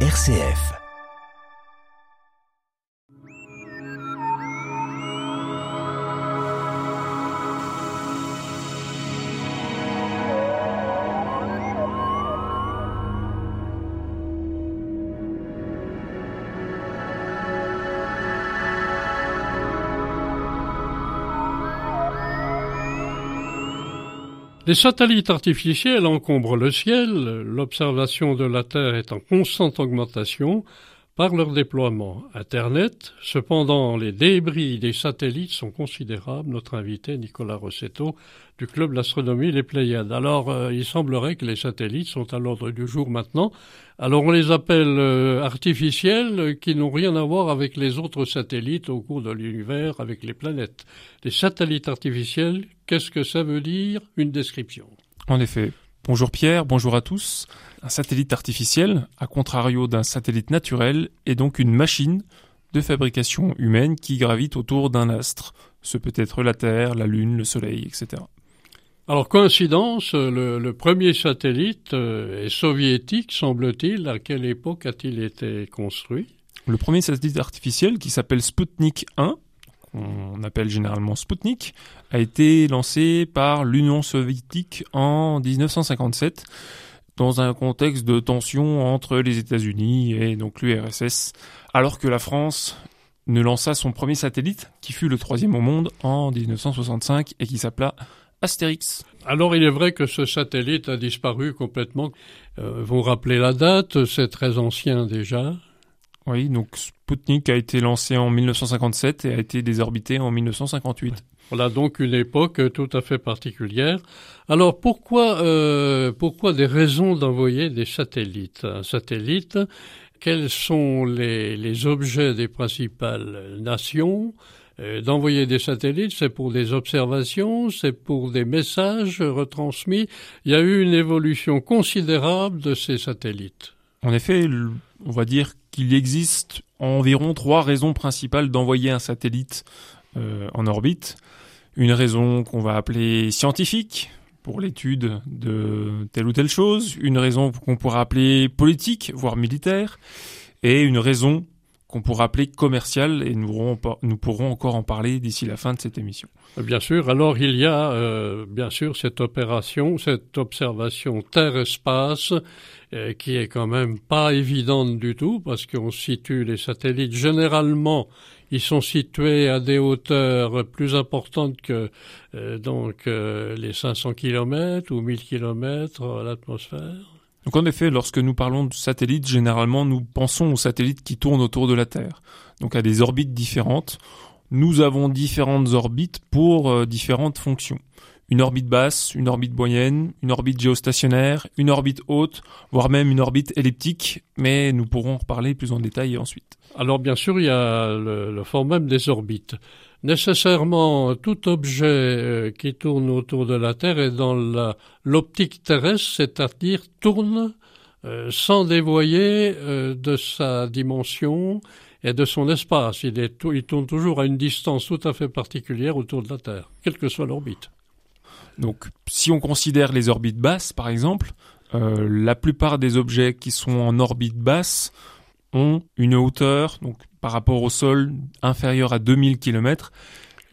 RCF. Les satellites artificiels encombrent le ciel, l'observation de la Terre est en constante augmentation par leur déploiement. Internet, cependant, les débris des satellites sont considérables. Notre invité, Nicolas Rossetto, du Club d'astronomie Les Pléiades. Alors, euh, il semblerait que les satellites sont à l'ordre du jour maintenant. Alors, on les appelle euh, artificiels, euh, qui n'ont rien à voir avec les autres satellites au cours de l'univers, avec les planètes. Les satellites artificiels, qu'est-ce que ça veut dire? Une description. En effet. Bonjour Pierre, bonjour à tous. Un satellite artificiel, à contrario d'un satellite naturel, est donc une machine de fabrication humaine qui gravite autour d'un astre. Ce peut être la Terre, la Lune, le Soleil, etc. Alors, coïncidence, le, premier satellite euh, est soviétique, semble-t-il. À quelle époque a-t-il été construit? Le premier satellite artificiel, qui s'appelle Sputnik 1, qu'on appelle généralement Sputnik, a été lancé par l'Union soviétique en 1957 dans un contexte de tension entre les États-Unis et donc l'URSS, alors que la France ne lança son premier satellite, qui fut le troisième au monde, en 1965 et qui s'appela Astérix. Alors il est vrai que ce satellite a disparu complètement. Euh, vous rappelez la date, c'est très ancien déjà. Oui, donc Sputnik a été lancé en 1957 et a été désorbité en 1958. Voilà donc une époque tout à fait particulière. Alors pourquoi, euh, pourquoi des raisons d'envoyer des satellites? Un satellite, quels sont les, les objets des principales nations? Euh, d'envoyer des satellites, c'est pour des observations, c'est pour des messages retransmis. Il y a eu une évolution considérable de ces satellites. En effet, on va dire qu'il existe environ trois raisons principales d'envoyer un satellite euh, en orbite. Une raison qu'on va appeler scientifique, pour l'étude de telle ou telle chose, une raison qu'on pourrait appeler politique, voire militaire, et une raison qu'on pourrait appeler commercial et nous, nous pourrons encore en parler d'ici la fin de cette émission. Bien sûr. Alors il y a euh, bien sûr cette opération, cette observation Terre-espace euh, qui est quand même pas évidente du tout parce qu'on situe les satellites généralement ils sont situés à des hauteurs plus importantes que euh, donc les 500 km ou 1000 km à l'atmosphère. Donc en effet, lorsque nous parlons de satellites, généralement nous pensons aux satellites qui tournent autour de la Terre, donc à des orbites différentes. Nous avons différentes orbites pour euh, différentes fonctions. Une orbite basse, une orbite moyenne, une orbite géostationnaire, une orbite haute, voire même une orbite elliptique, mais nous pourrons en reparler plus en détail ensuite. Alors bien sûr, il y a le, le même des orbites. Nécessairement, tout objet euh, qui tourne autour de la Terre est dans l'optique terrestre, c'est-à-dire tourne euh, sans dévoyer euh, de sa dimension et de son espace. Il, est, il tourne toujours à une distance tout à fait particulière autour de la Terre, quelle que soit l'orbite. Donc, si on considère les orbites basses, par exemple, la plupart des objets qui sont en orbite basse ont une hauteur, donc par rapport au sol, inférieure à 2000 km.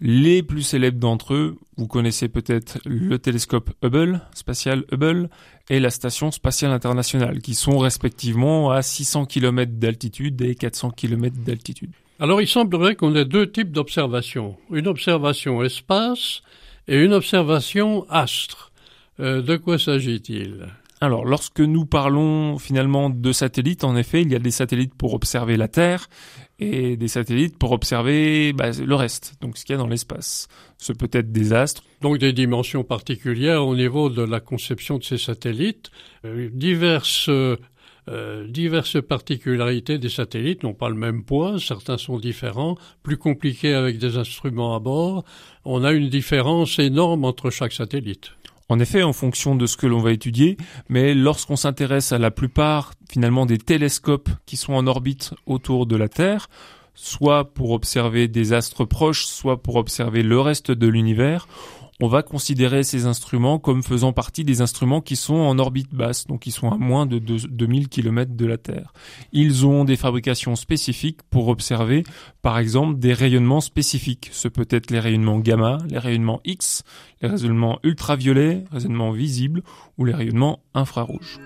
Les plus célèbres d'entre eux, vous connaissez peut-être le télescope Hubble, spatial Hubble, et la station spatiale internationale, qui sont respectivement à 600 km d'altitude et 400 km d'altitude. Alors il semblerait qu'on ait deux types d'observations. Une observation espace et une observation astre. Euh, de quoi s'agit-il? Alors, lorsque nous parlons finalement de satellites, en effet, il y a des satellites pour observer la Terre et des satellites pour observer bah, le reste, donc ce qu'il y a dans l'espace. Ce peut être des astres. Donc des dimensions particulières au niveau de la conception de ces satellites, euh, diverses euh, diverses particularités des satellites n'ont pas le même poids, certains sont différents, plus compliqués avec des instruments à bord. On a une différence énorme entre chaque satellite. En effet, en fonction de ce que l'on va étudier, mais lorsqu'on s'intéresse à la plupart finalement des télescopes qui sont en orbite autour de la Terre, soit pour observer des astres proches, soit pour observer le reste de l'univers, on va considérer ces instruments comme faisant partie des instruments qui sont en orbite basse, donc qui sont à moins de 2000 km de la Terre. Ils ont des fabrications spécifiques pour observer, par exemple, des rayonnements spécifiques. Ce peut être les rayonnements gamma, les rayonnements X, les rayonnements ultraviolets, rayonnements visibles ou les rayonnements infrarouges.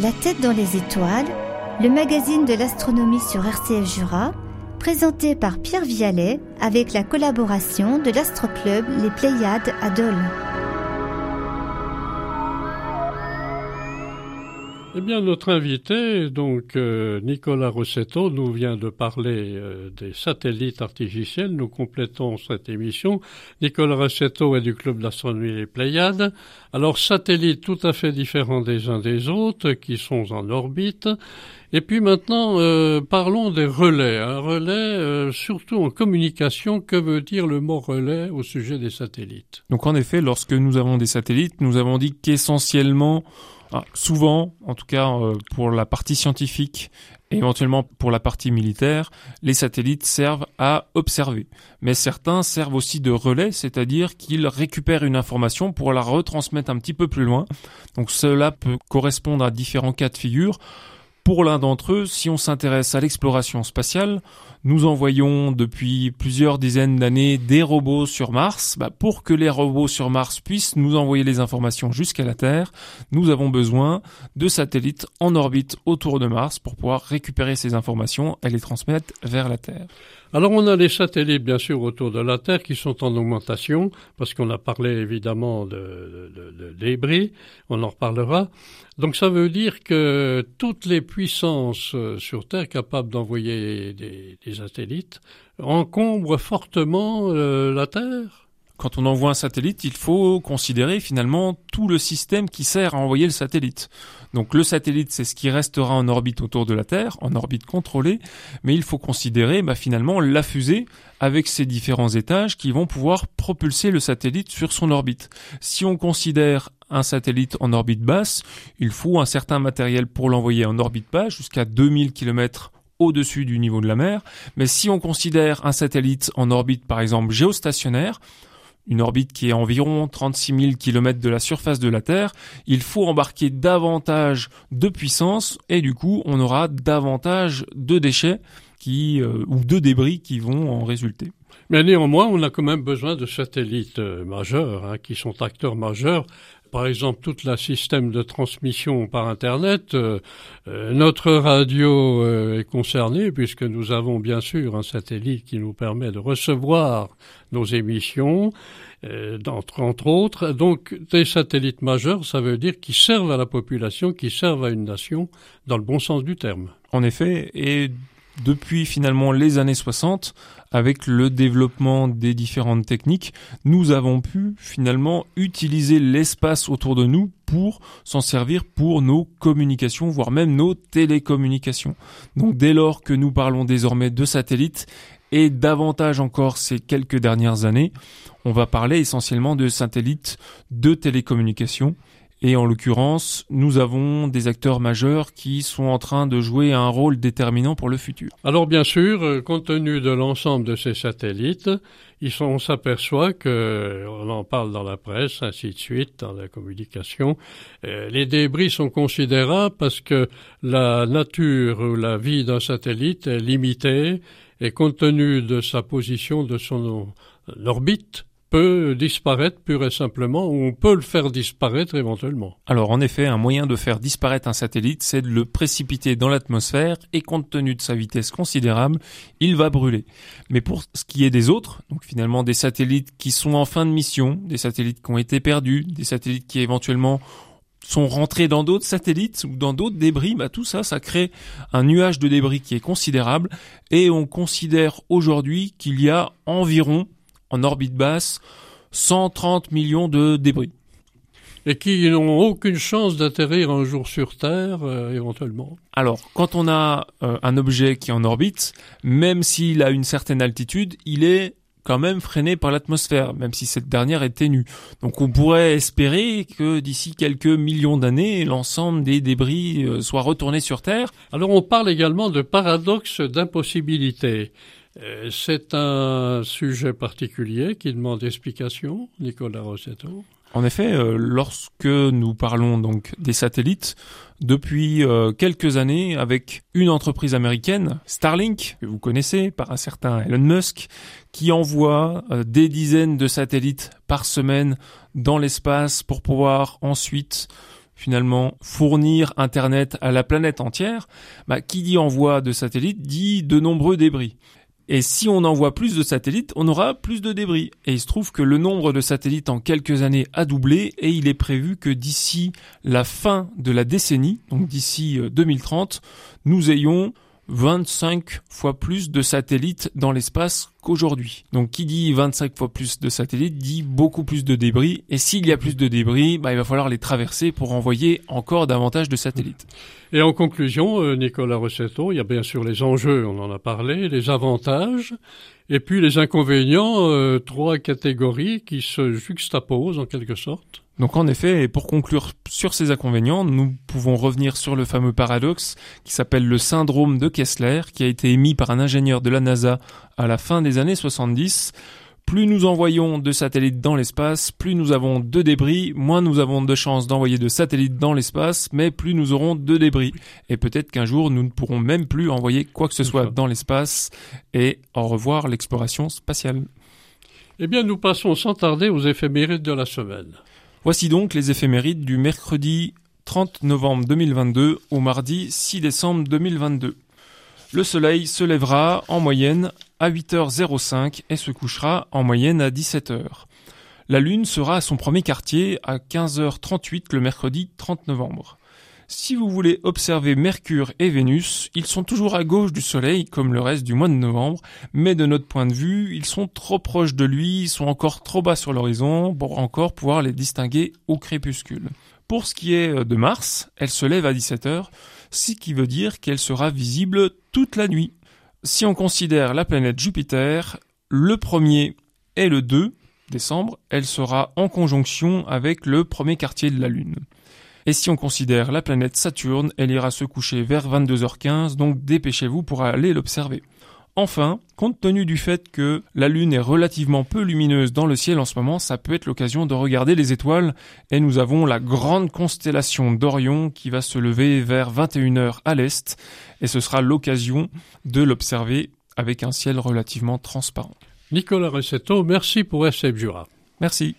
La tête dans les étoiles, le magazine de l'astronomie sur RCF Jura, présenté par Pierre Vialet avec la collaboration de l'Astroclub Les Pléiades à Dole. Eh bien, notre invité, donc euh, Nicolas Rossetto, nous vient de parler euh, des satellites artificiels. Nous complétons cette émission. Nicolas Rossetto est du club d'astronomie Les Pléiades. Alors, satellites tout à fait différents des uns des autres, qui sont en orbite. Et puis maintenant, euh, parlons des relais. Un relais, surtout en communication, que veut dire le mot relais au sujet des satellites? Donc, en effet, lorsque nous avons des satellites, nous avons dit qu'essentiellement ah, souvent, en tout cas euh, pour la partie scientifique et éventuellement pour la partie militaire, les satellites servent à observer. Mais certains servent aussi de relais, c'est-à-dire qu'ils récupèrent une information pour la retransmettre un petit peu plus loin. Donc cela peut correspondre à différents cas de figure. Pour l'un d'entre eux, si on s'intéresse à l'exploration spatiale, nous envoyons depuis plusieurs dizaines d'années des robots sur Mars. Bah, pour que les robots sur Mars puissent nous envoyer les informations jusqu'à la Terre, nous avons besoin de satellites en orbite autour de Mars pour pouvoir récupérer ces informations et les transmettre vers la Terre. Alors on a les satellites bien sûr autour de la Terre qui sont en augmentation parce qu'on a parlé évidemment de, débris, on en reparlera. Donc ça veut dire que toutes les puissances euh, sur Terre capables d'envoyer des, satellites encombrent fortement euh, la Terre quand on envoie un satellite, il faut considérer finalement tout le système qui sert à envoyer le satellite. Donc le satellite, c'est ce qui restera en orbite autour de la Terre, en orbite contrôlée, mais il faut considérer bah, finalement la fusée avec ses différents étages qui vont pouvoir propulser le satellite sur son orbite. Si on considère un satellite en orbite basse, il faut un certain matériel pour l'envoyer en orbite basse jusqu'à 2000 km au-dessus du niveau de la mer. Mais si on considère un satellite en orbite par exemple géostationnaire, une orbite qui est environ 36 000 km de la surface de la Terre, il faut embarquer davantage de puissance et du coup on aura davantage de déchets qui, euh, ou de débris qui vont en résulter. Mais néanmoins, on a quand même besoin de satellites euh, majeurs, hein, qui sont acteurs majeurs par exemple tout le système de transmission par Internet, euh, euh, notre radio euh, est concernée puisque nous avons bien sûr un satellite qui nous permet de recevoir nos émissions, entre, entre, autres. Donc des satellites majeurs, ça veut dire qui servent à la population, qui servent à une nation dans le bon sens du terme. En effet, et depuis finalement les années 60, avec le développement des différentes techniques, nous avons pu finalement utiliser l'espace autour de nous pour s'en servir pour nos communications, voire même nos télécommunications. Donc dès lors que nous parlons désormais de satellites, et davantage encore ces quelques dernières années, on va parler essentiellement de satellites de télécommunications et en l'occurrence, nous avons des acteurs majeurs qui sont en train de jouer un rôle déterminant pour le futur. Alors bien sûr, euh, compte tenu de l'ensemble de ces satellites, on s'aperçoit que, on en parle dans la presse, ainsi de suite, dans la communication, euh, les débris sont considérables parce que la nature ou la vie d'un satellite est limitée et compte tenu de sa position, de son orbite, peut disparaître pur et simplement, ou on peut le faire disparaître éventuellement. Alors en effet, un moyen de faire disparaître un satellite, c'est de le précipiter dans l'atmosphère, et compte tenu de sa vitesse considérable, il va brûler. Mais pour ce qui est des autres, donc finalement des satellites qui sont en fin de mission, des satellites qui ont été perdus, des satellites qui éventuellement sont rentrés dans d'autres satellites ou dans d'autres débris, bah tout ça, ça crée un nuage de débris qui est considérable et on considère aujourd'hui qu'il y a environ en orbite basse 130 millions de débris. Et qui n'ont aucune chance d'atterrir un jour sur Terre, euh, éventuellement. Alors, quand on a euh, un objet qui est en orbite, même s'il a une certaine altitude, il est quand même freiné par l'atmosphère, même si cette dernière est ténue. Donc on pourrait espérer que d'ici quelques millions d'années, l'ensemble des débris euh, soit retourné sur Terre. Alors on parle également de paradoxe d'impossibilité. Euh, c'est un sujet particulier qui demande explication, Nicolas Rossetto. En effet, euh, lorsque nous parlons donc des satellites, depuis euh, quelques années, avec une entreprise américaine, Starlink, que vous connaissez par un certain Elon Musk, qui envoie des dizaines de satellites par semaine dans l'espace pour pouvoir ensuite finalement fournir Internet à la planète entière, bah, qui dit envoi de satellites dit de nombreux débris. Et si on envoie plus de satellites, on aura plus de débris. Et il se trouve que le nombre de satellites en quelques années a doublé et il est prévu que d'ici la fin de la décennie, donc d'ici 2030, euh, nous ayons 25 fois plus de satellites dans l'espace qu'aujourd'hui. Donc qui dit 25 fois plus de satellites dit beaucoup plus de débris et s'il y a plus de débris, bah, il va falloir les traverser pour envoyer encore davantage de satellites. Et en conclusion, euh, Nicolas Rossetto, il y a bien sûr les enjeux, on en a parlé, les avantages et puis les inconvénients, euh, trois catégories qui se juxtaposent en quelque sorte. Donc en effet, et pour conclure sur ces inconvénients, nous pouvons revenir sur le fameux paradoxe qui s'appelle le syndrome de Kessler, qui a été émis par un ingénieur de la NASA à la fin des années 70. Plus nous envoyons de satellites dans l'espace, plus nous avons de débris, moins nous avons de chances d'envoyer de satellites dans l'espace, mais plus nous aurons de débris. Et peut-être qu'un jour, nous ne pourrons même plus envoyer quoi que ce soit dans l'espace et au revoir l'exploration spatiale. Eh bien, nous passons sans tarder aux éphémérides de la semaine. Voici donc les éphémérides du mercredi 30 novembre 2022 au mardi 6 décembre 2022. Le soleil se lèvera en moyenne à 8h05 et se couchera en moyenne à 17h. La lune sera à son premier quartier à 15h38 le mercredi 30 novembre. Si vous voulez observer Mercure et Vénus, ils sont toujours à gauche du Soleil comme le reste du mois de novembre, mais de notre point de vue, ils sont trop proches de lui, ils sont encore trop bas sur l'horizon pour encore pouvoir les distinguer au crépuscule. Pour ce qui est de Mars, elle se lève à 17h, ce qui veut dire qu'elle sera visible toute la nuit. Si on considère la planète Jupiter, le premier et le 2 décembre, elle sera en conjonction avec le premier quartier de la Lune. Et si on considère la planète Saturne, elle ira se coucher vers 22h15, donc dépêchez-vous pour aller l'observer. Enfin, compte tenu du fait que la Lune est relativement peu lumineuse dans le ciel en ce moment, ça peut être l'occasion de regarder les étoiles, et nous avons la grande constellation d'Orion qui va se lever vers 21h à l'est, et ce sera l'occasion de l'observer avec un ciel relativement transparent. Nicolas Recetto, merci pour SF Jura. Merci.